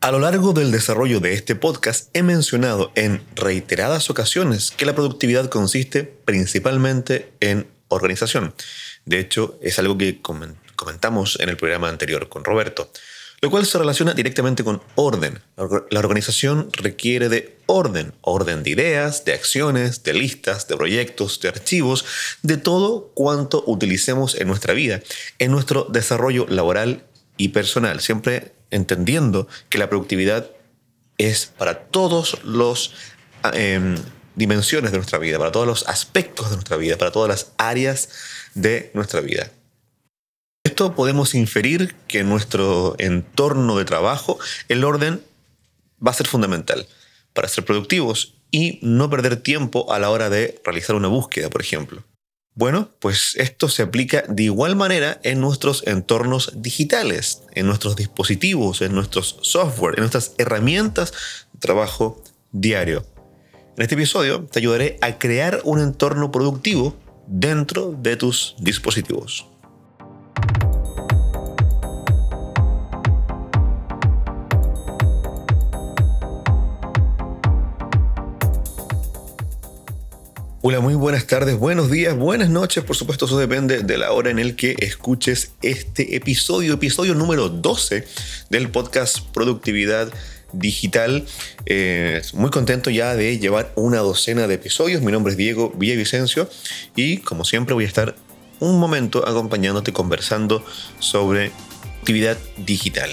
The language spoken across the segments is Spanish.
A lo largo del desarrollo de este podcast he mencionado en reiteradas ocasiones que la productividad consiste principalmente en organización. De hecho, es algo que comentamos en el programa anterior con Roberto, lo cual se relaciona directamente con orden. La organización requiere de orden, orden de ideas, de acciones, de listas, de proyectos, de archivos, de todo cuanto utilicemos en nuestra vida, en nuestro desarrollo laboral y personal. Siempre entendiendo que la productividad es para todos los em, dimensiones de nuestra vida, para todos los aspectos de nuestra vida, para todas las áreas de nuestra vida. Esto podemos inferir que en nuestro entorno de trabajo el orden va a ser fundamental para ser productivos y no perder tiempo a la hora de realizar una búsqueda, por ejemplo. Bueno, pues esto se aplica de igual manera en nuestros entornos digitales, en nuestros dispositivos, en nuestros software, en nuestras herramientas de trabajo diario. En este episodio te ayudaré a crear un entorno productivo dentro de tus dispositivos. Hola, muy buenas tardes, buenos días, buenas noches. Por supuesto, eso depende de la hora en el que escuches este episodio, episodio número 12 del podcast Productividad Digital. Eh, muy contento ya de llevar una docena de episodios. Mi nombre es Diego Villavicencio y como siempre voy a estar un momento acompañándote conversando sobre actividad digital.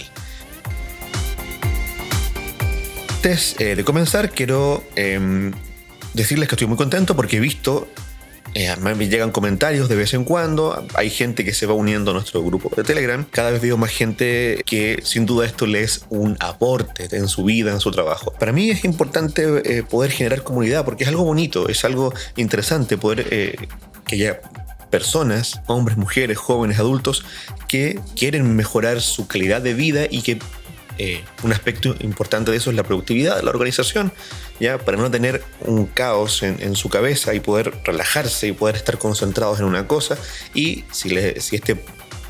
Antes eh, de comenzar, quiero em, decirles que estoy muy contento porque he visto, eh, me llegan comentarios de vez en cuando, hay gente que se va uniendo a nuestro grupo de Telegram, cada vez veo más gente que sin duda esto le es un aporte en su vida, en su trabajo. Para mí es importante eh, poder generar comunidad porque es algo bonito, es algo interesante poder eh, que haya personas, hombres, mujeres, jóvenes, adultos, que quieren mejorar su calidad de vida y que eh, un aspecto importante de eso es la productividad, la organización, ya para no tener un caos en, su cabeza y poder relajarse y poder estar concentrados en una cosa. Y si, si este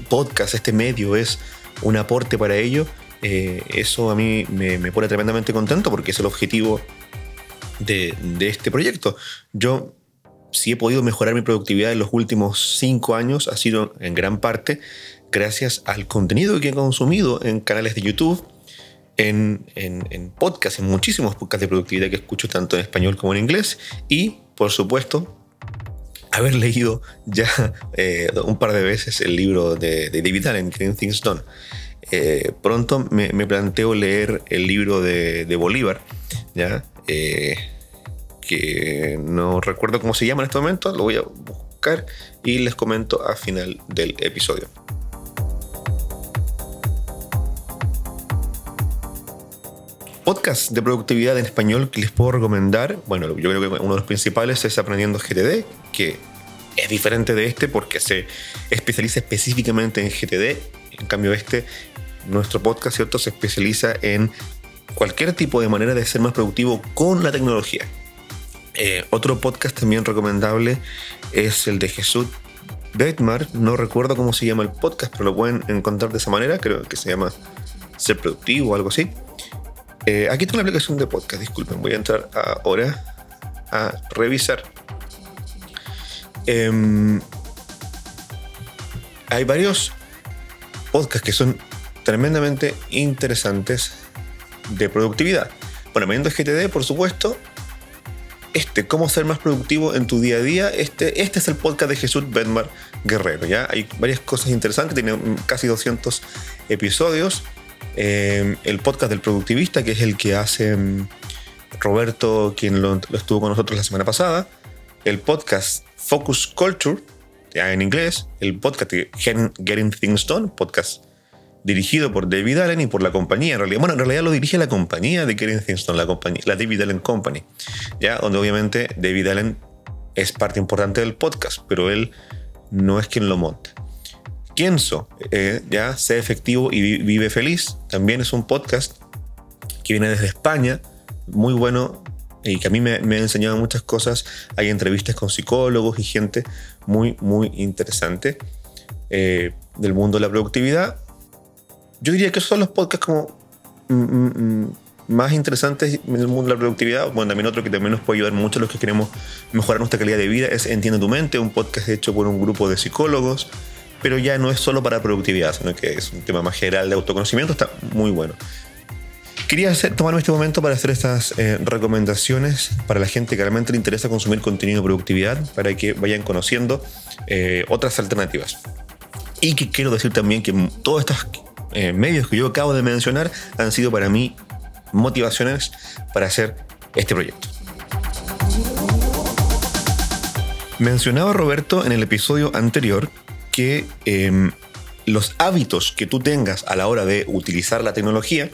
podcast, este medio es un aporte para ello, eh, eso a mí me, pone tremendamente contento porque es el objetivo de, de este proyecto. Yo si he podido mejorar mi productividad en los últimos cinco años, ha sido en gran parte gracias al contenido que he consumido en canales de YouTube, en, en, podcasts, en muchísimos podcasts de productividad que escucho tanto en español como en inglés. Y, por supuesto, haber leído ya eh, un par de veces el libro de, David Allen, Getting Things Done. Eh, pronto me, planteo leer el libro de, Bolívar, ¿ya? Eh, que no recuerdo cómo se llama en este momento, lo voy a buscar y les comento a final del episodio. Podcast de productividad en español que les puedo recomendar, bueno, yo creo que uno de los principales es Aprendiendo GTD, que es diferente de este porque se especializa específicamente en GTD. En cambio, este, nuestro podcast, ¿cierto?, se especializa en cualquier tipo de manera de ser más productivo con la tecnología. Eh, otro podcast también recomendable es el de Jesús Detmar. No recuerdo cómo se llama el podcast, pero lo pueden encontrar de esa manera. Creo que se llama Ser Productivo o algo así. Eh, aquí tengo la aplicación de podcast, disculpen, voy a entrar ahora a revisar. Em, hay varios podcasts que son tremendamente interesantes de productividad. Bueno, viendo GTD, por supuesto. Este, cómo ser más productivo en tu día a día. Este, este es el podcast de Jesús Benmar Guerrero. ¿ya? Hay varias cosas interesantes, tiene casi 200 episodios. Em, el podcast del productivista, que es el que hace em, Roberto, quien lo, estuvo con nosotros la semana pasada, el podcast Focus Culture, en inglés, el podcast Getting Things Done, podcast dirigido por David Allen y por la compañía, en realidad. Bueno, en realidad lo dirige la compañía de Getting Things Done, la, compañía, la David Allen Company, ya donde obviamente David Allen es parte importante del podcast, pero él no es quien lo monta. Kienzo, eh, ya Sé efectivo y vive feliz, también es un podcast que viene desde España, muy bueno y que a mí me, ha enseñado muchas cosas. Hay entrevistas con psicólogos y gente muy, muy interesante eh, del mundo de la productividad. Yo diría que esos son los podcasts como mm, mm, más interesantes en el mundo de la productividad, bueno, también otro que también nos puede ayudar mucho a los que queremos mejorar nuestra calidad de vida, es Entiende tu mente, un podcast hecho por un grupo de psicólogos, pero ya no es solo para productividad, sino que es un tema más general de autoconocimiento, está muy bueno. Quería hacer, tomarme este momento para hacer estas eh, recomendaciones para la gente que realmente le interesa consumir contenido de productividad, para que vayan conociendo eh, otras alternativas. Y que quiero decir también que todos estos eh, medios que yo acabo de mencionar han sido para mí motivaciones para hacer este proyecto. Mencionaba Roberto en el episodio anterior que em, los hábitos que tú tengas a la hora de utilizar la tecnología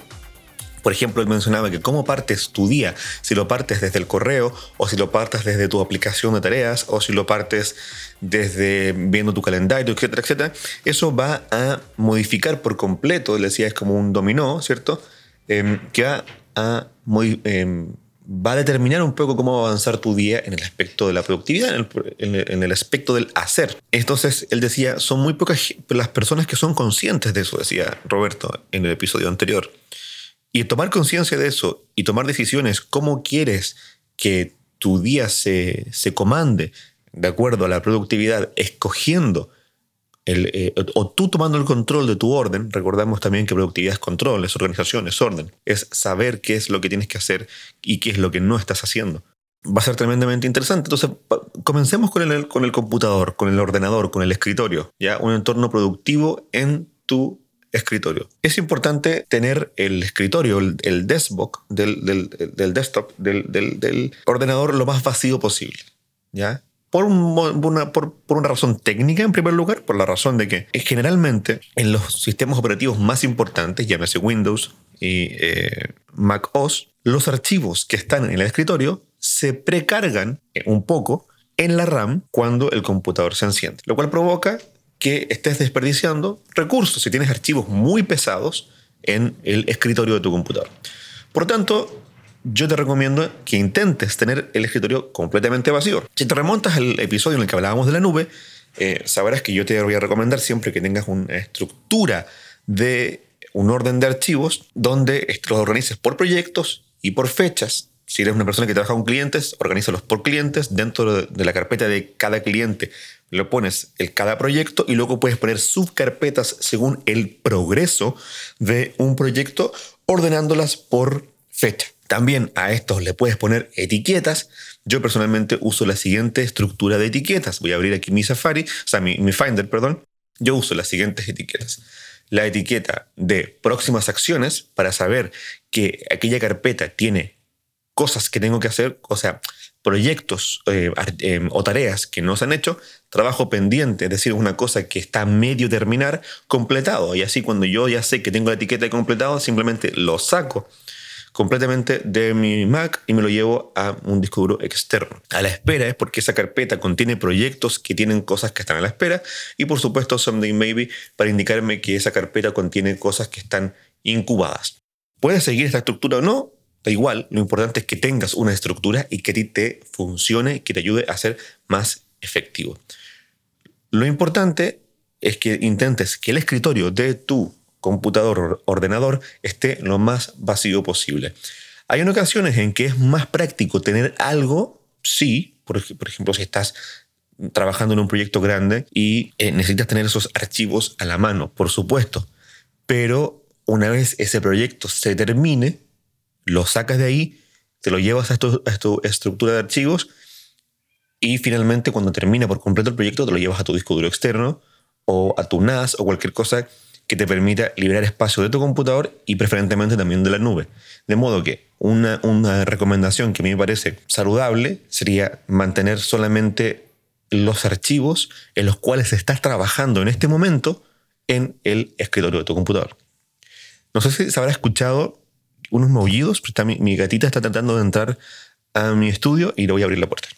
por ejemplo, él mencionaba que cómo partes tu día, si lo partes desde el correo, o si lo partes desde tu aplicación de tareas, o si lo partes desde viendo tu calendario, etcétera, etcétera, eso va a modificar por completo, le decía, es como un dominó, ¿cierto? Em, que va a, em, va a determinar un poco cómo va a avanzar tu día en el aspecto de la productividad, en el, en el, aspecto del hacer. Entonces, él decía, son muy pocas las personas que son conscientes de eso, decía Roberto en el episodio anterior. Y tomar conciencia de eso y tomar decisiones, cómo quieres que tu día se, se comande de acuerdo a la productividad, escogiendo el, eh, o tú tomando el control de tu orden, recordamos también que productividad es control, es organización, es orden, es saber qué es lo que tienes que hacer y qué es lo que no estás haciendo. Va a ser tremendamente interesante. Entonces, comencemos con el, con el computador, con el ordenador, con el escritorio, ya un entorno productivo en tu escritorio. Es importante tener el escritorio, el, desktop del, del, desktop, del, ordenador lo más vacío posible. ¿Ya? Por una, por, una, razón técnica, en primer lugar, por la razón de que generalmente en los sistemas operativos más importantes, llámese Windows y eh, Mac OS, los archivos que están en el escritorio se precargan un poco en la RAM cuando el computador se enciende, lo cual provoca que estés desperdiciando recursos si tienes archivos muy pesados en el escritorio de tu computador. Por tanto, yo te recomiendo que intentes tener el escritorio completamente vacío. Si te remontas al episodio en el que hablábamos de la nube, eh, sabrás que yo te voy a recomendar siempre que tengas una estructura de un orden de archivos donde los organices por proyectos y por fechas. Si eres una persona que trabaja con clientes, organízalos por clientes. Dentro de la carpeta de cada cliente lo pones el cada proyecto y luego puedes poner subcarpetas según el progreso de un proyecto, ordenándolas por fecha. También a estos le puedes poner etiquetas. Yo personalmente uso la siguiente estructura de etiquetas. Voy a abrir aquí mi Safari, o sea, mi, mi Finder, perdón. Yo uso las siguientes etiquetas. La etiqueta de próximas acciones para saber que aquella carpeta tiene cosas que tengo que hacer, o sea, proyectos eh, em, o tareas que no se han hecho, trabajo pendiente, es decir, una cosa que está medio terminar, completado. Y así cuando yo ya sé que tengo la etiqueta de completado, simplemente lo saco completamente de mi Mac y me lo llevo a un disco duro externo. A la espera es porque esa carpeta contiene proyectos que tienen cosas que están a la espera y por supuesto Someday Maybe para indicarme que esa carpeta contiene cosas que están incubadas. Puede seguir esta estructura o no, Da igual, lo importante es que tengas una estructura y que a ti te funcione, que te ayude a ser más efectivo. Lo importante es que intentes que el escritorio de tu computador ordenador esté lo más vacío posible. Hay ocasiones en que es más práctico tener algo, sí, por, ejemplo, si estás trabajando en un proyecto grande y eh, necesitas tener esos archivos a la mano, por supuesto, pero una vez ese proyecto se termine, lo sacas de ahí, te lo llevas a tu, estructura de archivos y finalmente cuando termina por completo el proyecto te lo llevas a tu disco duro externo o a tu NAS o cualquier cosa que te permita liberar espacio de tu computador y preferentemente también de la nube. De modo que una, una recomendación que a mí me parece saludable sería mantener solamente los archivos en los cuales estás trabajando en este momento en el escritorio de tu computador. No sé si se habrá escuchado unos maullidos, mi, gatita está tratando de entrar a mi estudio y le voy a abrir la puerta.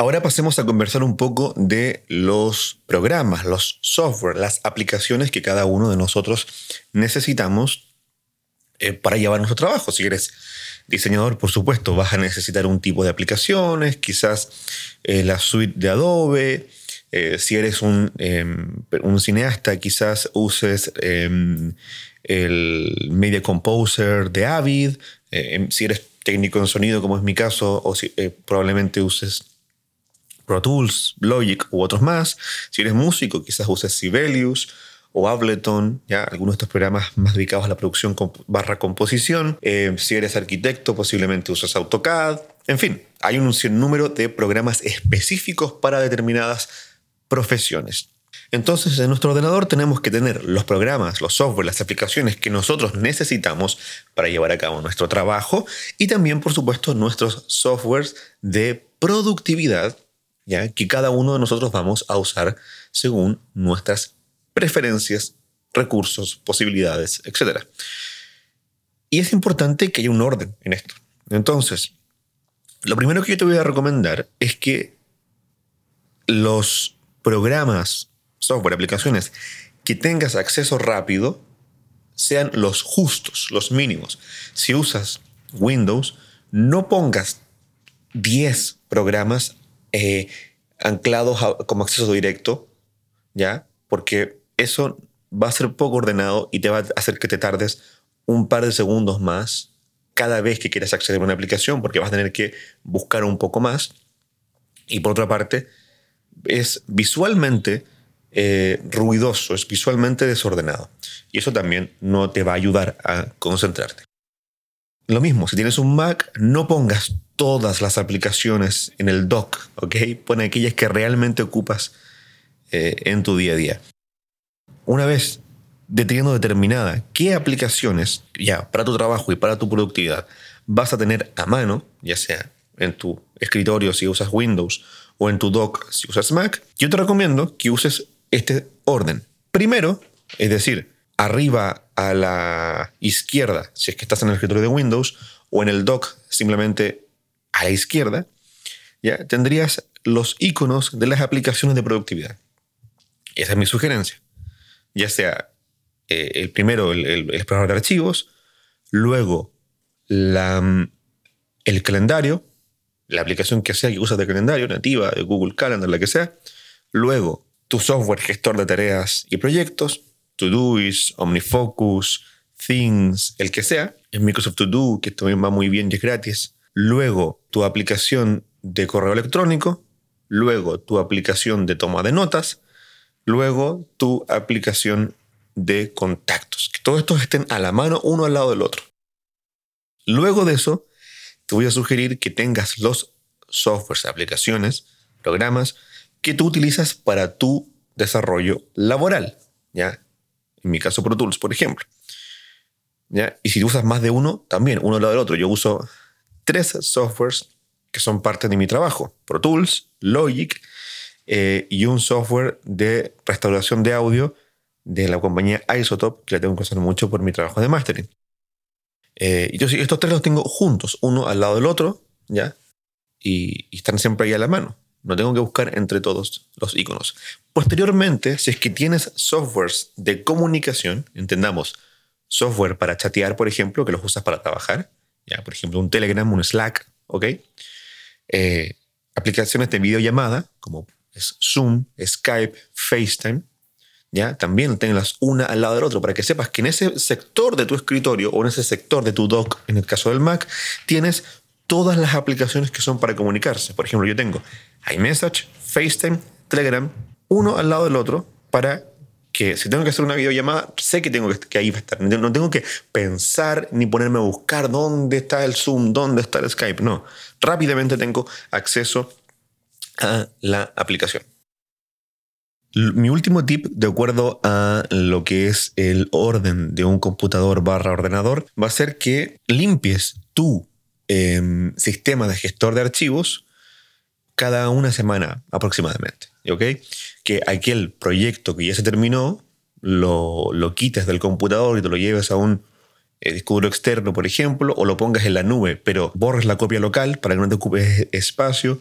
Ahora pasemos a conversar un poco de los programas, los software, las aplicaciones que cada uno de nosotros necesitamos eh, para llevar nuestro trabajo. Si eres diseñador, por supuesto, vas a necesitar un tipo de aplicaciones, quizás eh, la suite de Adobe. Eh, si eres un, em, un, cineasta, quizás uses em, el Media Composer de Avid, em, si eres técnico en sonido como es mi caso, o si probablemente uses Pro Tools, Logic u otros más. Si eres músico, quizás uses Sibelius o Ableton, ya algunos de estos programas más dedicados a la producción barra composición. Eh, si eres arquitecto, posiblemente usas AutoCAD. En fin, hay un número de programas específicos para determinadas profesiones. Entonces, en nuestro ordenador tenemos que tener los programas, los software, las aplicaciones que nosotros necesitamos para llevar a cabo nuestro trabajo y también, por supuesto, nuestros softwares de productividad, que cada uno de nosotros vamos a usar según nuestras preferencias, recursos, posibilidades, etc. Y es importante que haya un orden en esto. Entonces, lo primero que yo te voy a recomendar es que los programas software, aplicaciones que tengas acceso rápido sean los justos, los mínimos. Si usas Windows, no pongas 10 programas eh, anclados como acceso directo, ¿ya? Porque eso va a ser poco ordenado y te va a hacer que te tardes un par de segundos más cada vez que quieras acceder a una aplicación, porque vas a tener que buscar un poco más. Y por otra parte, es visualmente eh, ruidoso, es visualmente desordenado. Y eso también no te va a ayudar a concentrarte. Lo mismo, si tienes un Mac, no pongas todas las aplicaciones en el dock, ¿ok? Pon aquellas que realmente ocupas eh, en tu día a día. Una vez deteniendo determinada qué aplicaciones, ya para tu trabajo y para tu productividad, vas a tener a mano, ya sea en tu escritorio si usas Windows o en tu dock si usas Mac, yo te recomiendo que uses este orden. Primero, es decir, arriba a la izquierda, si es que estás en el escritorio de Windows, o en el dock simplemente a la izquierda, ya tendrías los iconos de las aplicaciones de productividad. Esa es mi sugerencia. Ya sea eh, el primero, el, explorador de archivos, luego la, el calendario, la aplicación que sea que usas de calendario, nativa, de Google Calendar, la que sea, luego tu software gestor de tareas y proyectos, Todoist, OmniFocus, Things, el que sea, en Microsoft To Do, que también va muy bien y es gratis. Luego tu aplicación de correo electrónico, luego tu aplicación de toma de notas, luego tu aplicación de contactos. Que todos estos estén a la mano uno al lado del otro. Luego de eso, te voy a sugerir que tengas los softwares, aplicaciones, programas que tú utilizas para tu desarrollo laboral, ¿ya? En mi caso Pro Tools, por ejemplo. ¿ya? Y si usas más de uno, también, uno al lado del otro. Yo uso tres softwares que son parte de mi trabajo. Pro Tools, Logic eh, y un software de restauración de audio de la compañía Isotope, que la tengo que usar mucho por mi trabajo de mastering. Eh, y estos tres los tengo juntos, uno al lado del otro, ¿ya? y están siempre ahí a la mano. No tengo que buscar entre todos los iconos. Posteriormente, si es que tienes softwares de comunicación, entendamos, software para chatear, por ejemplo, que los usas para trabajar, ya, por ejemplo, un Telegram, un Slack, ¿ok? Eh, aplicaciones de videollamada, como Zoom, Skype, FaceTime, ¿ya? También tengas una al lado del otro para que sepas que en ese sector de tu escritorio o en ese sector de tu dock, en el caso del Mac, tienes todas las aplicaciones que son para comunicarse. Por ejemplo, yo tengo iMessage, FaceTime, Telegram, uno al lado del otro para que si tengo que hacer una videollamada, sé que tengo que, ahí va a estar. No tengo que pensar ni ponerme a buscar dónde está el Zoom, dónde está el Skype. No, rápidamente tengo acceso a la aplicación. Mi último tip, de acuerdo a lo que es el orden de un computador barra ordenador, va a ser que limpies tu Em, sistema de gestor de archivos cada una semana aproximadamente. ¿Ok? Que aquel proyecto que ya se terminó lo, lo quites del computador y te lo lleves a un eh, disco duro externo, por ejemplo, o lo pongas en la nube, pero borres la copia local para que no te ocupes espacio.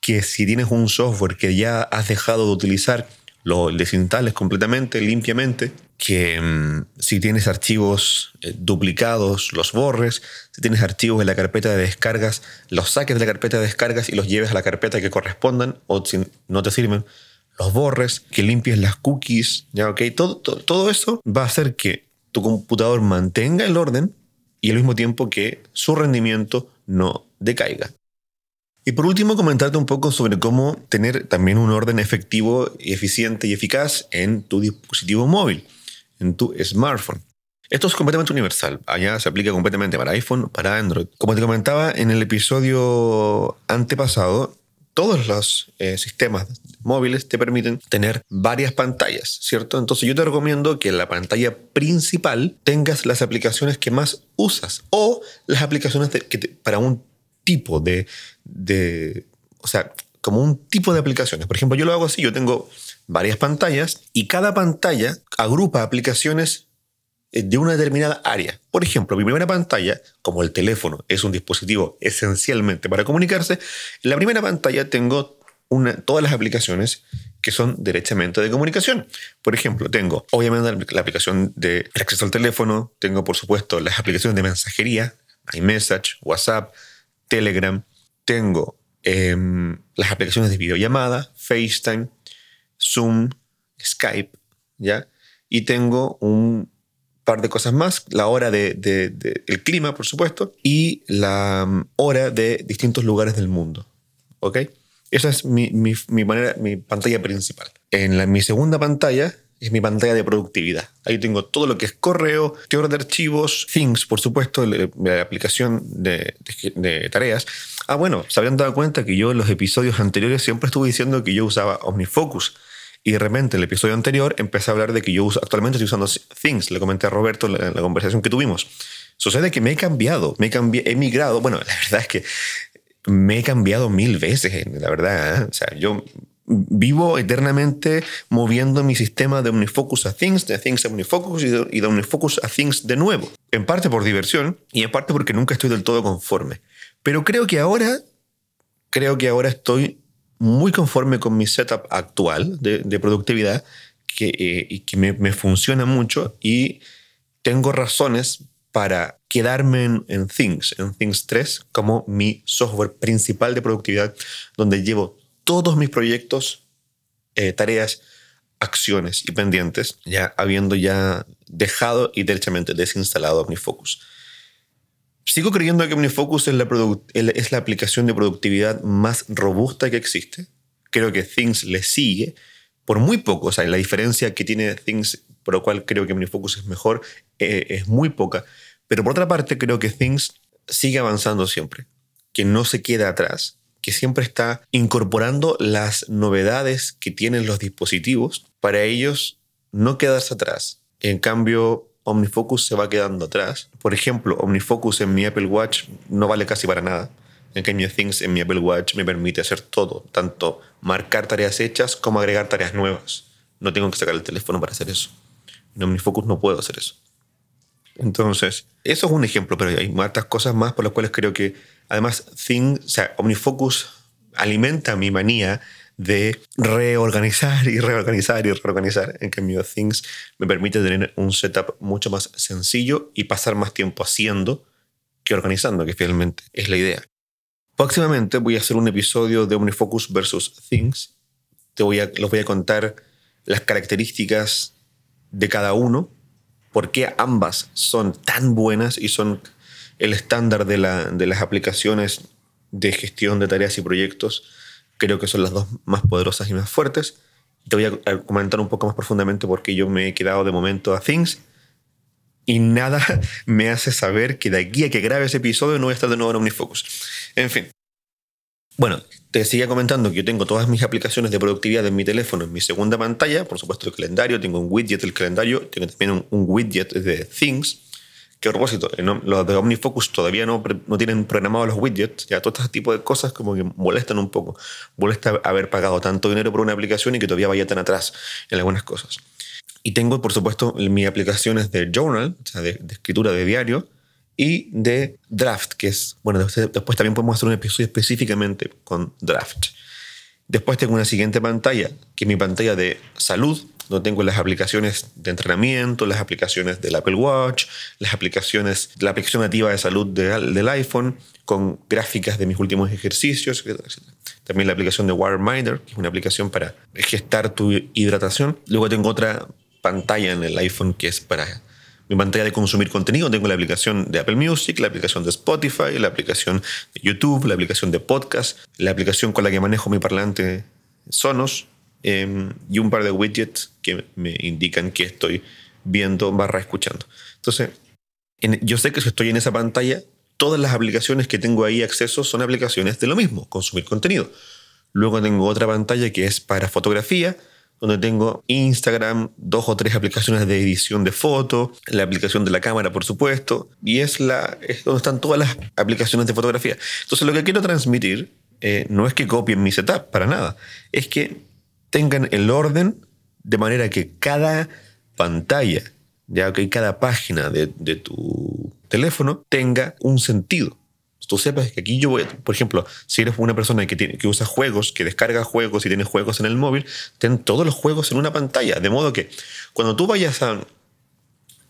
Que si tienes un software que ya has dejado de utilizar, lo desinstales completamente, limpiamente, que mm, si tienes archivos eh, duplicados, los borres, si tienes archivos en la carpeta de descargas, los saques de la carpeta de descargas y los lleves a la carpeta que correspondan, o si no te sirven, los borres, que limpies las cookies, ¿ya? ok Todo, todo, todo eso va a hacer que tu computador mantenga el orden y al mismo tiempo que su rendimiento no decaiga. Y por último, comentarte un poco sobre cómo tener también un orden efectivo eficiente y eficaz en tu dispositivo móvil, en tu smartphone. Esto es completamente universal. Allá se aplica completamente para iPhone, para Android. Como te comentaba en el episodio antepasado, todos los eh, sistemas móviles te permiten tener varias pantallas, ¿cierto? Entonces yo te recomiendo que en la pantalla principal tengas las aplicaciones que más usas o las aplicaciones que para un tipo de, de, o sea, como un tipo de aplicaciones. Por ejemplo, yo lo hago así, yo tengo varias pantallas y cada pantalla agrupa aplicaciones eh, de una determinada área. Por ejemplo, mi primera pantalla, como el teléfono es un dispositivo esencialmente para comunicarse, en la primera pantalla tengo todas las aplicaciones que son derechamente de comunicación. Por ejemplo, tengo obviamente la aplicación de acceso al teléfono, tengo por supuesto las aplicaciones de mensajería, iMessage, WhatsApp, Telegram, tengo em, las aplicaciones de videollamada, FaceTime, Zoom, Skype, ¿ya? Y tengo un par de cosas más, la hora del de, el clima, por supuesto, y la mm, hora de distintos lugares del mundo, ¿ok? Esa es mi, mi, manera, mi pantalla principal. En la, mi segunda pantalla es mi pantalla de productividad. Ahí tengo todo lo que es correo, teoría de archivos, Things, por supuesto, la, aplicación de, de, tareas. Ah, bueno, se habían dado cuenta que yo en los episodios anteriores siempre estuve diciendo que yo usaba OmniFocus. Y de repente, en el episodio anterior, empecé a hablar de que yo uso, actualmente estoy usando Things. Le comenté a Roberto en la, conversación que tuvimos. Sucede que me he cambiado, me he, migrado. Bueno, la verdad es que me he cambiado mil veces, la verdad. ¿eh? O sea, yo vivo eternamente moviendo mi sistema de OmniFocus a Things, de Things a OmniFocus y de, OmniFocus a Things de nuevo. En parte por diversión y en parte porque nunca estoy del todo conforme. Pero creo que ahora, creo que ahora estoy muy conforme con mi setup actual de, productividad que, eh, y que me, funciona mucho y tengo razones para quedarme en, en Things, en Things 3, como mi software principal de productividad, donde llevo todos mis proyectos, eh, tareas, acciones y pendientes, ya habiendo ya dejado y derechamente desinstalado OmniFocus. Sigo creyendo que OmniFocus es la, es la aplicación de productividad más robusta que existe. Creo que Things le sigue por muy poco. O sea, la diferencia que tiene Things, por lo cual creo que OmniFocus es mejor, eh, es muy poca. Pero por otra parte, creo que Things sigue avanzando siempre, que no se queda atrás que siempre está incorporando las novedades que tienen los dispositivos para ellos no quedarse atrás. En cambio, OmniFocus se va quedando atrás. Por ejemplo, OmniFocus en mi Apple Watch no vale casi para nada. En cambio, Things en mi Apple Watch me permite hacer todo, tanto marcar tareas hechas como agregar tareas nuevas. No tengo que sacar el teléfono para hacer eso. En OmniFocus no puedo hacer eso. Entonces, eso es un ejemplo, pero hay muchas cosas más por las cuales creo que Además, Thing, o sea, OmniFocus alimenta mi manía de reorganizar y reorganizar y reorganizar. En cambio, Things me permite tener un setup mucho más sencillo y pasar más tiempo haciendo que organizando, que finalmente es la idea. Próximamente voy a hacer un episodio de OmniFocus versus Things. Te voy a, los voy a contar las características de cada uno, por qué ambas son tan buenas y son el estándar de, las aplicaciones de gestión de tareas y proyectos creo que son las dos más poderosas y más fuertes. Te voy a comentar un poco más profundamente porque yo me he quedado de momento a Things y nada me hace saber que de aquí a que grabe ese episodio no voy a estar de nuevo en OmniFocus. En fin. Bueno, te seguía comentando que yo tengo todas mis aplicaciones de productividad en mi teléfono, en mi segunda pantalla, por supuesto el calendario, tengo un widget del calendario, tengo también un, un widget de Things, que a propósito, los de OmniFocus todavía no, no tienen programados los widgets, ya todo este tipo de cosas como que molestan un poco. Molesta haber pagado tanto dinero por una aplicación y que todavía vaya tan atrás en algunas cosas. Y tengo, por supuesto, mis aplicaciones de journal, o sea, de, escritura de diario, y de draft, que es, bueno, después también podemos hacer un episodio específicamente con draft. Después tengo una siguiente pantalla, que es mi pantalla de salud, donde tengo las aplicaciones de entrenamiento, las aplicaciones del Apple Watch, las aplicaciones, la aplicación nativa de salud del iPhone, con gráficas de mis últimos ejercicios. También la aplicación de Wireminder, que es una aplicación para gestar tu hidratación. Luego tengo otra pantalla en el iPhone que es para mi pantalla de consumir contenido. Tengo la aplicación de Apple Music, la aplicación de Spotify, la aplicación de YouTube, la aplicación de podcast, la aplicación con la que manejo mi parlante Sonos em, y un par de widgets que me indican que estoy viendo barra escuchando. Entonces, yo sé que si estoy en esa pantalla, todas las aplicaciones que tengo ahí acceso son aplicaciones de lo mismo, consumir contenido. Luego tengo otra pantalla que es para fotografía, donde tengo Instagram, dos o tres aplicaciones de edición de fotos, la aplicación de la cámara, por supuesto, y es, la, es donde están todas las aplicaciones de fotografía. Entonces lo que quiero transmitir eh, no es que copien mi setup, para nada, es que tengan el orden de manera que cada pantalla, ya que cada página de, tu teléfono tenga un sentido tú sepas que aquí yo voy, por ejemplo, si eres una persona que, tiene, que usa juegos, que descarga juegos y tiene juegos en el móvil, ten todos los juegos en una pantalla. De modo que cuando tú vayas a,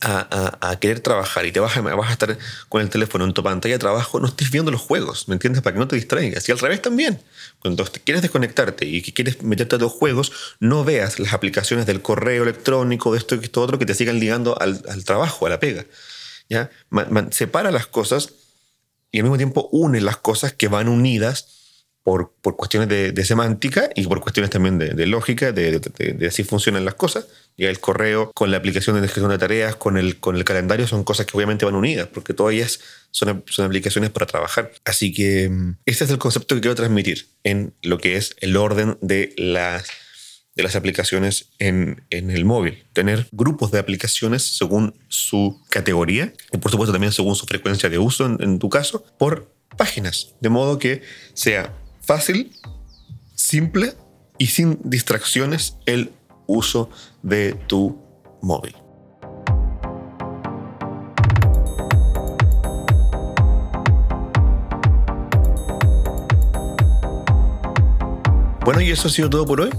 a, querer trabajar y te vas a, vas a estar con el teléfono en tu pantalla de trabajo, no estés viendo los juegos, ¿me entiendes? Para que no te distraigas. Y al revés también. Cuando quieres desconectarte y que quieres meterte a los juegos, no veas las aplicaciones del correo electrónico, de esto y esto otro, que te sigan ligando al, al trabajo, a la pega. ¿Ya? separa las cosas y al mismo tiempo une las cosas que van unidas por, por cuestiones de, semántica y por cuestiones también de, lógica, de, de, así funcionan las cosas. Y el correo con la aplicación de gestión de tareas, con el, con el calendario, son cosas que obviamente van unidas, porque todas ellas son, son aplicaciones para trabajar. Así que mm, este es el concepto que quiero transmitir en lo que es el orden de las de las aplicaciones en, en, el móvil. Tener grupos de aplicaciones según su categoría y por supuesto también según su frecuencia de uso en, tu caso por páginas. De modo que sea fácil, simple y sin distracciones el uso de tu móvil. Bueno, y eso ha sido todo por hoy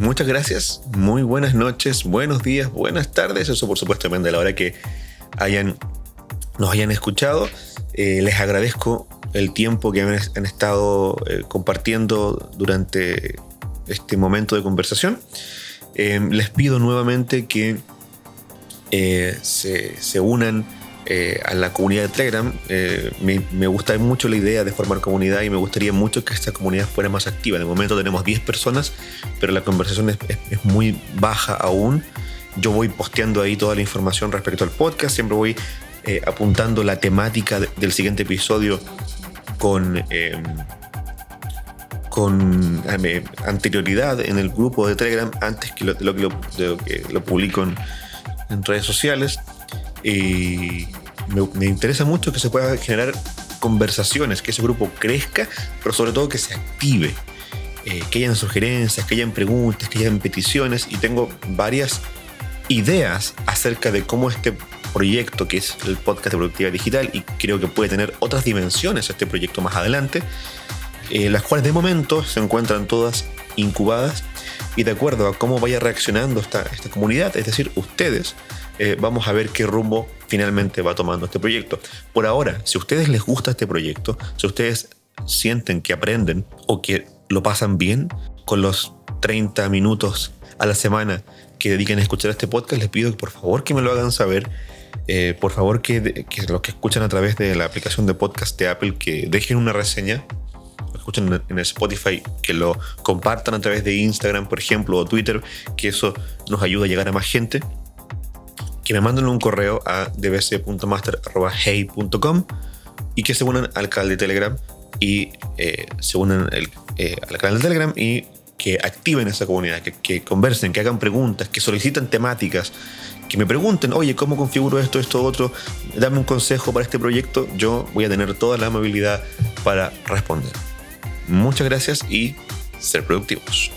muchas gracias. Muy buenas noches, buenos días, buenas tardes. Eso por supuesto depende de la hora que hayan, nos hayan escuchado. Eh, les agradezco el tiempo que han, estado eh, compartiendo durante este momento de conversación. Eh, les pido nuevamente que se, se unan eh, a la comunidad de Telegram. Eh, me, gusta mucho la idea de formar comunidad y me gustaría mucho que esta comunidad fuera más activa. De momento tenemos 10 personas, pero la conversación es, muy baja aún. Yo voy posteando ahí toda la información respecto al podcast, siempre voy eh, apuntando la temática del siguiente episodio con, em, con anterioridad en el grupo de Telegram antes que lo, lo, que lo publico en, en redes sociales. Y me, interesa mucho que se pueda generar conversaciones, que ese grupo crezca, pero sobre todo que se active, eh, que hayan sugerencias, que hayan preguntas, que hayan peticiones. Y tengo varias ideas acerca de cómo este proyecto, que es el podcast de productividad digital, y creo que puede tener otras dimensiones este proyecto más adelante, eh, las cuales de momento se encuentran todas incubadas y de acuerdo a cómo vaya reaccionando esta, esta comunidad, es decir, ustedes, eh, vamos a ver qué rumbo finalmente va tomando este proyecto. Por ahora, si a ustedes les gusta este proyecto, si ustedes sienten que aprenden o que lo pasan bien con los 30 minutos a la semana que dediquen a escuchar este podcast, les pido que por favor que me lo hagan saber. Eh, por favor que, que, los que escuchan a través de la aplicación de podcast de Apple que dejen una reseña. Escuchen en Spotify, que lo compartan a través de Instagram, por ejemplo, o Twitter, que eso nos ayuda a llegar a más gente. Que me manden un correo a dbc.master.hey.com y que se unan al canal de Telegram y eh, se unan eh, al canal de Telegram y que activen esa comunidad, que, conversen, que hagan preguntas, que soliciten temáticas, que me pregunten, oye, ¿cómo configuro esto, esto, otro? Dame un consejo para este proyecto. Yo voy a tener toda la amabilidad para responder. Muchas gracias y ser productivos.